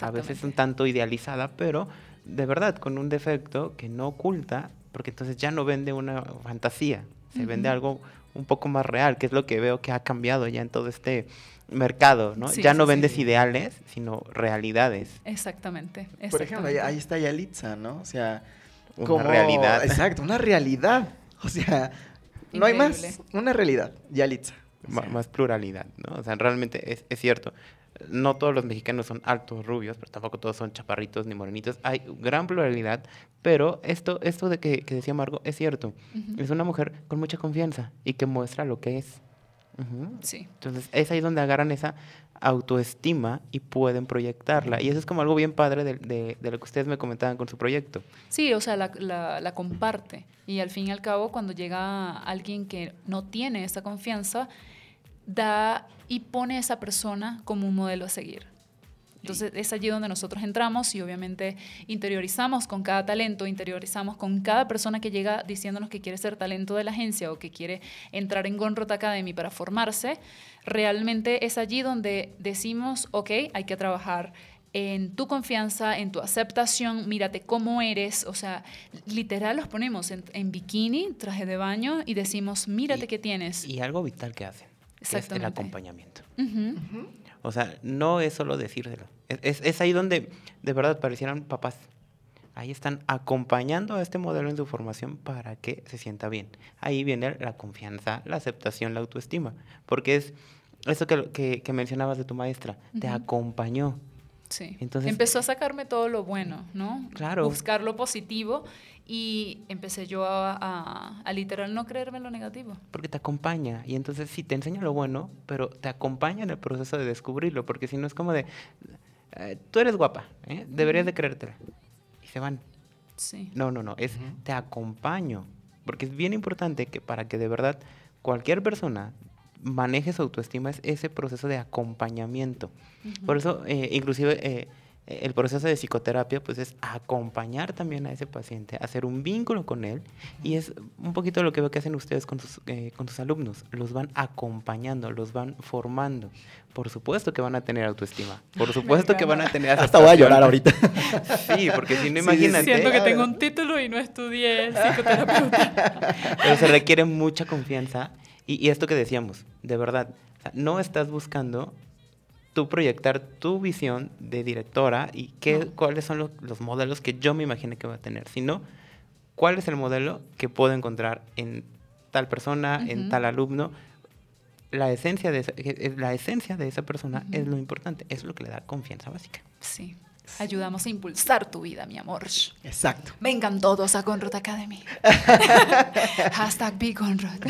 a veces un
Exactamente.
tanto idealizada, pero de verdad con un defecto que no oculta, porque entonces ya no vende una fantasía, se vende algo un poco más real, que es lo que veo que ha cambiado ya en todo este mercado, ¿no?
Sí,
ya
sí,
no
sí.
vendes ideales, sino realidades.
Exactamente.
Por ejemplo, ahí,
exactamente.
ahí está Yalitza, ¿no? O sea,
Una
como-
realidad.
Exacto, una realidad. O sea, no hay más. Una realidad. Yalitza. O sea,
más pluralidad, ¿no? O sea, realmente es, es cierto. No todos los mexicanos son altos, rubios, pero tampoco todos son chaparritos ni morenitos. Hay gran pluralidad, pero esto, esto de que, que decía Margo es cierto. Es una mujer con mucha confianza y que muestra lo que es.
Sí.
Entonces, es ahí donde agarran esa autoestima y pueden proyectarla. Y eso es como algo bien padre de, de- de lo que ustedes me comentaban con su proyecto.
Sí, o sea, la, la- la comparte. Y al fin y al cabo, cuando llega alguien que no tiene esa confianza, da y pone a esa persona como un modelo a seguir. Entonces es allí donde nosotros entramos y obviamente interiorizamos con cada talento, interiorizamos con cada persona que llega diciéndonos que quiere ser talento de la agencia o que quiere entrar en Gonrot Academy para formarse. Realmente es allí donde decimos, ok, hay que trabajar en tu confianza, en tu aceptación, mírate cómo eres, o sea, literal los ponemos en, en bikini, traje de baño y decimos, mírate
Y-
qué tienes.
Y algo vital que hacen, que es el acompañamiento.
Ujú.
O sea, no es solo decírselo. Es, es- es ahí donde de verdad parecieran papás. Ahí están acompañando a este modelo en su formación para que se sienta bien. Ahí viene la confianza, la aceptación, la autoestima. Porque es eso que, que, que mencionabas de tu maestra, te acompañó.
Sí.
Entonces-
empezó a sacarme todo lo bueno, ¿no?
Claro.
Buscar lo positivo y empecé yo a, a- a literal no creerme lo negativo.
Porque te acompaña. Y entonces sí, te enseña lo bueno, pero te acompaña en el proceso de descubrirlo. Porque si no es como de, eh, tú eres guapa, ¿eh? deberías de creértela. Y se van.
Sí.
No, no, no, es te acompaño. Porque es bien importante que para que de verdad cualquier persona maneje su autoestima es ese proceso de acompañamiento. Por eso, eh, inclusive, eh, el proceso de psicoterapia, pues es acompañar también a ese paciente, hacer un vínculo con él. Y es un poquito lo que veo que hacen ustedes con sus, eh, con sus alumnos. Los van acompañando, los van formando. Por supuesto que van a tener autoestima. Por supuesto que van a tener
Hasta voy a llorar ahorita.
Sí, porque si no,
Sí, sí,
imagínate.
Siento que tengo un título y no estudié psicoterapeuta.
Pero se requiere mucha confianza. Y, y esto que decíamos, de verdad, o sea, no estás buscando tú proyectar tu visión de directora y qué, cuáles son los, los modelos que yo me imaginé que va a tener, sino cuál es el modelo que puedo encontrar en tal persona, en tal alumno. La esencia de esa, que- eh, la esencia de esa persona es lo importante, es lo que le da confianza básica.
Sí. Ayudamos a impulsar tu vida, mi amor.
Exacto.
Vengan todos a Conrod Academy. Hashtag Be Conrod.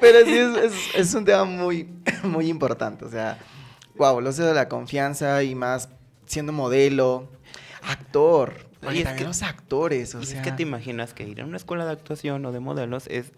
Pero sí, es, es- es un tema muy, muy importante. O sea, wow, lo sé de la confianza y más siendo modelo, actor.
Es
también
que-
los actores, o
y
sea.
es que te imaginas que ir a una escuela de actuación o de modelos es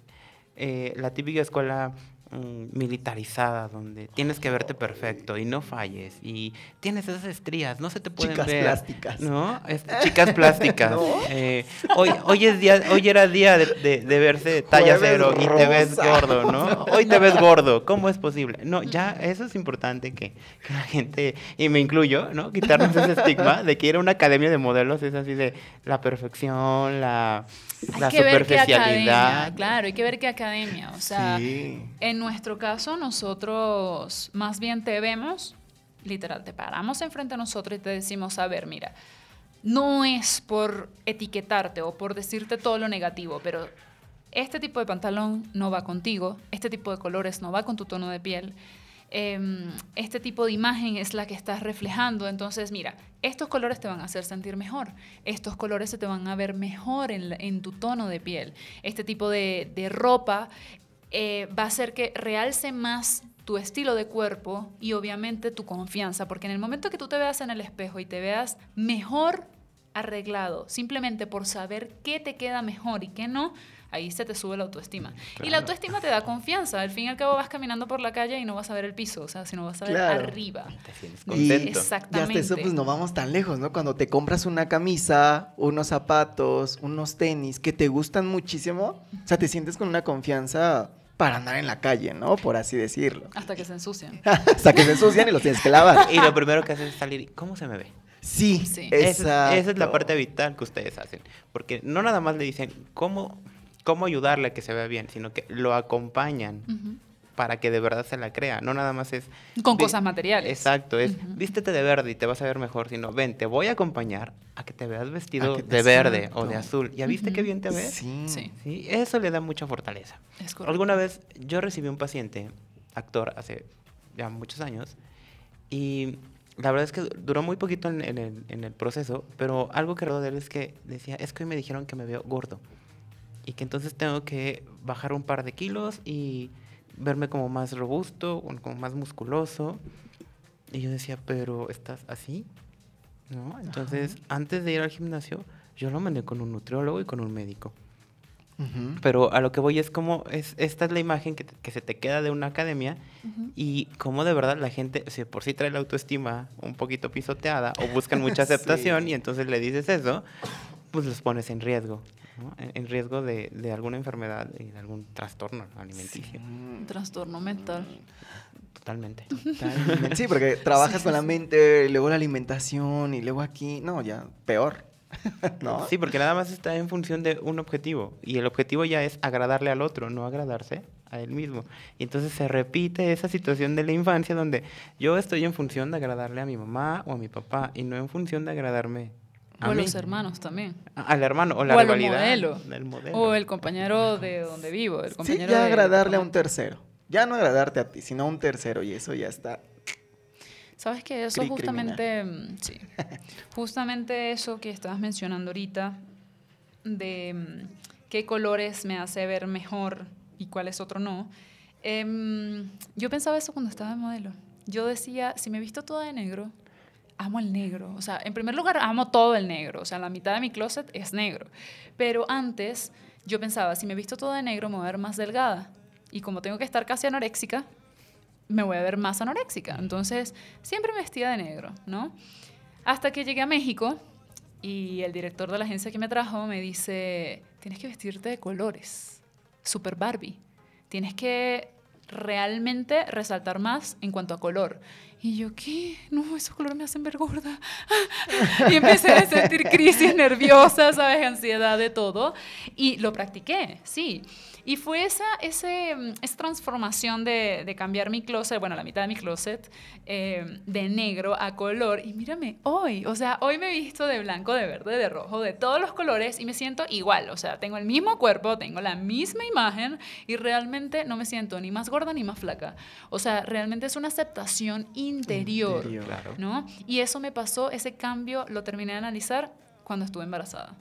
eh, la típica escuela mm, militarizada, donde tienes que verte perfecto y no falles, y tienes esas estrías, no se te pueden
Chicas
ver.
plásticas.
¿No? Es- chicas plásticas.
¿No?
Eh, hoy, hoy, es día, hoy era día de, de- de verse talla
Jueves
cero y te ves gordo, ¿no? Hoy te ves gordo, ¿cómo es posible? No, ya eso es importante que, que la gente, y me incluyo, ¿no? Quitarnos ese estigma de que ir a una academia de modelos es así de la perfección, la,
Hay
la
que ver qué academia,
superficialidad.
claro, hay que ver qué academia. O sea,
Sí.
en nuestro caso, nosotros más bien te vemos, literal, te paramos enfrente a nosotros y te decimos, a ver, mira, no es por etiquetarte o por decirte todo lo negativo, pero este tipo de pantalón no va contigo, este tipo de colores no va con tu tono de piel, em, este tipo de imagen es la que estás reflejando, entonces mira, estos colores te van a hacer sentir mejor, estos colores se te van a ver mejor en, en tu tono de piel, este tipo de ropa eh, va a hacer que realce más tu estilo de cuerpo y obviamente tu confianza, porque en el momento que tú te veas en el espejo y te veas mejor arreglado, simplemente por saber qué te queda mejor y qué no, ahí se te sube la autoestima. Y la autoestima te da confianza, al fin y al cabo vas caminando por la calle y no vas a ver el piso, o sea, sino vas a ver
Claro.
arriba.
Te sientes
Y-
contento.
Y hasta
Exactamente.
eso, pues no vamos tan lejos, ¿no? Cuando te compras una camisa, unos zapatos, unos tenis que te gustan muchísimo, o sea, te sientes con una confianza para andar en la calle, ¿no? Por así decirlo.
Hasta que se ensucian.
Hasta que se ensucian y los tienes que lavar.
Y lo primero que haces es salir, y, ¿cómo se me ve?
Sí,
Sí.
Esa es, esa es la parte vital que ustedes hacen. Porque no nada más le dicen cómo, cómo ayudarle a que se vea bien, sino que lo acompañan. Para que de verdad se la crea. No nada más es...
Con cosas materiales.
Exacto, es
Ujú.
vístete de verde y te vas a ver mejor, sino ven, te voy a acompañar a que te veas vestido
te-
de verde
Exacto.
o de azul. ¿Ya viste qué
Ujú.
bien te ves?
Sí.
Sí.
Sí, eso le da mucha fortaleza.
Es correcto.
Alguna vez yo recibí un paciente, actor, hace ya muchos años, y la verdad es que duró muy poquito en, en el, en el proceso, pero algo que recuerdo de él es que decía, es que hoy me dijeron que me veo gordo, y que entonces tengo que bajar un par de kilos y verme como más robusto, o como más musculoso. Y yo decía, pero ¿estás así? ¿No? Entonces, antes de ir al gimnasio, yo lo mandé con un nutriólogo y con un médico.
Ujú.
Pero a lo que voy es como, es, esta es la imagen que, te- que se te queda de una academia
Ujú.
y cómo de verdad la gente, si por sí trae la autoestima un poquito pisoteada o buscan mucha
Sí.
aceptación y entonces le dices eso, pues los pones en riesgo, ¿no? en, en riesgo de, de alguna enfermedad y de algún trastorno alimenticio.
Un trastorno mental.
Totalmente.
Totalmente. Sí, porque trabajas con la mente, y luego la alimentación y luego aquí, no, ya peor. ¿No?
Sí, porque nada más está en función de un objetivo y el objetivo ya es agradarle al otro, no agradarse a él mismo. Y entonces se repite esa situación de la infancia donde yo estoy en función de agradarle a mi mamá o a mi papá y no en función de agradarme a
O
mí.
los hermanos también.
Al hermano o la
o al
rivalidad
modelo.
del modelo.
O el compañero de donde vivo. El
Sí,
compañero
ya
de-
agradarle a un tercero. Ya no agradarte a ti, sino a un tercero y eso ya está.
¿Sabes que Eso
Cri-
justamente, mm, sí, justamente eso que estabas mencionando ahorita, de mm, qué colores me hace ver mejor y cuáles otro no. em, yo pensaba eso cuando estaba en modelo. Yo decía, si me he visto toda de negro, amo el negro. O sea, en primer lugar, amo todo el negro. O sea, la mitad de mi closet es negro. Pero antes, yo pensaba, si me visto toda de negro, me voy a ver más delgada. Y como tengo que estar casi anoréxica, me voy a ver más anoréxica. Entonces, siempre me vestía de negro, ¿no? Hasta que llegué a México y el director de la agencia que me trajo me dice, tienes que vestirte de colores, super Barbie. Tienes que realmente resaltar más en cuanto a color. Y yo, ¿qué? No, esos colores me hacen ver gorda. y empecé a sentir crisis nerviosa, ¿sabes? Ansiedad de todo. Y lo practiqué, sí. Y fue esa, ese, esa transformación de, de cambiar mi closet, bueno, la mitad de mi closet, eh, de negro a color. Y mírame, hoy, o sea, hoy me he visto de blanco, de verde, de rojo, de todos los colores y me siento igual. O sea, tengo el mismo cuerpo, tengo la misma imagen y realmente no me siento ni más gorda ni más flaca. O sea, realmente es una aceptación interior,
Interior.
Claro.
¿no? Y eso me pasó, ese cambio lo terminé de analizar cuando estuve embarazada.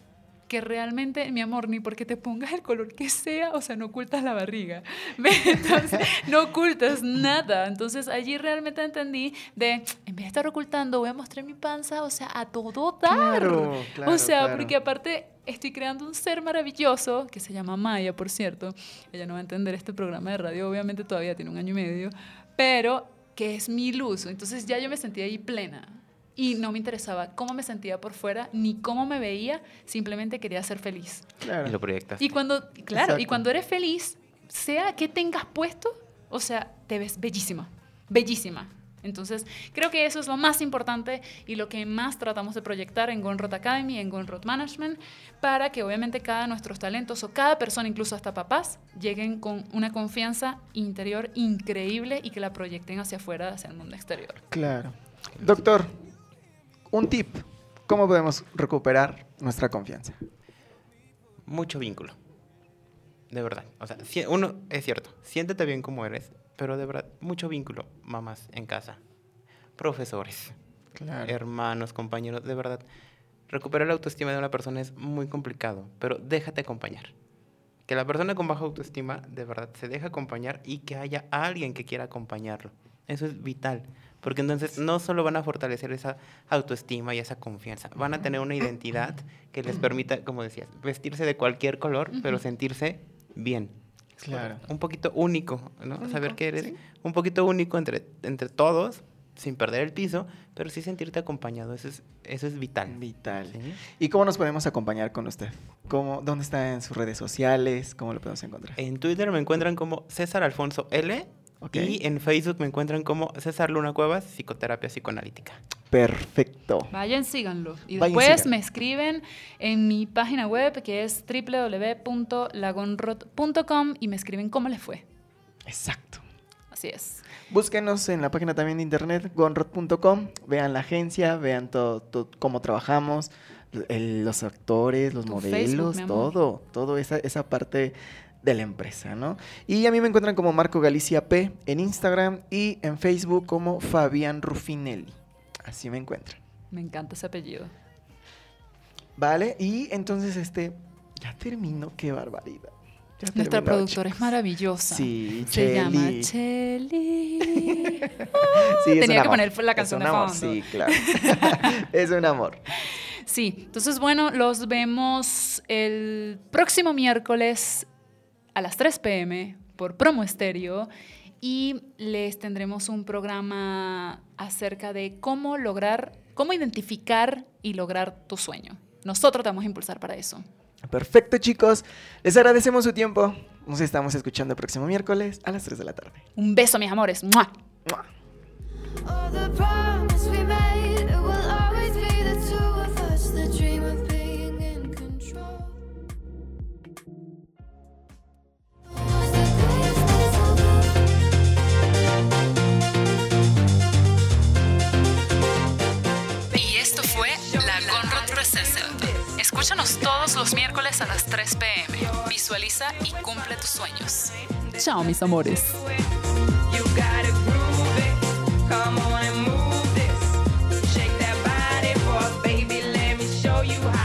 que realmente, mi amor, ni porque te pongas el color que sea, o sea, no ocultas la barriga. No ocultas nada. Entonces, allí realmente entendí de, en vez de estar ocultando, voy a mostrar mi panza, o sea, a todo dar.
Claro, claro,
o sea,
claro.
porque aparte estoy creando un ser maravilloso, que se llama Maya, por cierto. Ella no va a entender este programa de radio, obviamente todavía tiene un año y medio, pero que es mi luz. Entonces ya yo me sentía ahí plena. Y no me interesaba cómo me sentía por fuera, ni cómo me veía, simplemente quería ser feliz.
Y
Claro.
lo proyectas.
Y cuando, claro, y cuando eres feliz, sea que tengas puesto, o sea, te ves bellísima, bellísima. Entonces, creo que eso es lo más importante y lo que más tratamos de proyectar en Gonrod Academy, en Gonrod Management, para que obviamente cada de nuestros talentos o cada persona, incluso hasta papás, lleguen con una confianza interior increíble y que la proyecten hacia afuera, hacia el mundo exterior.
Claro. Doctor, un tip. ¿Cómo podemos recuperar nuestra confianza?
mucho vínculo. De verdad. O sea, uno, es cierto, siéntete bien como eres, pero de verdad, mucho vínculo. Mamás en casa, profesores,
Claro.
hermanos, compañeros, de verdad. Recuperar la autoestima de una persona es muy complicado, pero déjate acompañar. Que la persona con baja autoestima, de verdad, se deje acompañar y que haya alguien que quiera acompañarlo. Eso es vital. Porque entonces no solo van a fortalecer esa autoestima y esa confianza, van a tener una identidad que les permita, como decías, vestirse de cualquier color, pero sentirse bien.
Claro.
Un poquito único, ¿no?
Único,
Saber que eres
sí.
un poquito único entre, entre todos, sin perder el piso, pero sí sentirte acompañado. Eso es, eso es vital.
Vital.
¿sí?
¿Y cómo nos podemos acompañar con usted? ¿Cómo, ¿Dónde está en sus redes sociales? ¿Cómo lo podemos encontrar?
En Twitter me encuentran como César Alfonso L. Y en Facebook me encuentran como César Luna Cuevas, Psicoterapia Psicoanalítica.
Perfecto.
Vayan, síganlo. Y
Vayan,
después
síganlo.
me escriben en mi página web que es www.lagonrot.com y me escriben cómo les fue.
Exacto.
Así es.
Búsquenos en la página también de internet, gonrod.com. Vean la agencia, vean todo, todo- cómo trabajamos, el- los actores, los
Tu
modelos,
Facebook,
todo, todo esa, esa parte de la empresa, ¿no? Y a mí me encuentran como Marco Galicia P en Instagram y en Facebook como Fabián Rufinelli. Así me encuentran.
Me encanta ese apellido.
Vale, y entonces este, ya terminó, qué barbaridad. Ya
Nuestra
terminó,
productora es maravillosa.
Sí,
Se llama
Cheli.
Cheli.
Sí, es
Tenía que poner la
Es
canción
un
de
amor,
fondo.
Sí, claro. es un amor.
Sí, entonces bueno, los vemos el próximo miércoles a las 3 pm por Promo Estéreo y les tendremos un programa acerca de cómo lograr, cómo identificar y lograr tu sueño. Nosotros te vamos a impulsar para eso.
Perfecto, chicos. Les agradecemos su tiempo. Nos estamos escuchando el próximo miércoles a las 3 de la tarde.
Un beso, mis amores. ¡Mua!
¡Mua!
Escúchanos todos los miércoles a las 3 pm. Visualiza y cumple tus sueños. Chao, mis amores.
Come on and move this. Shake that body for baby. Let me show you how.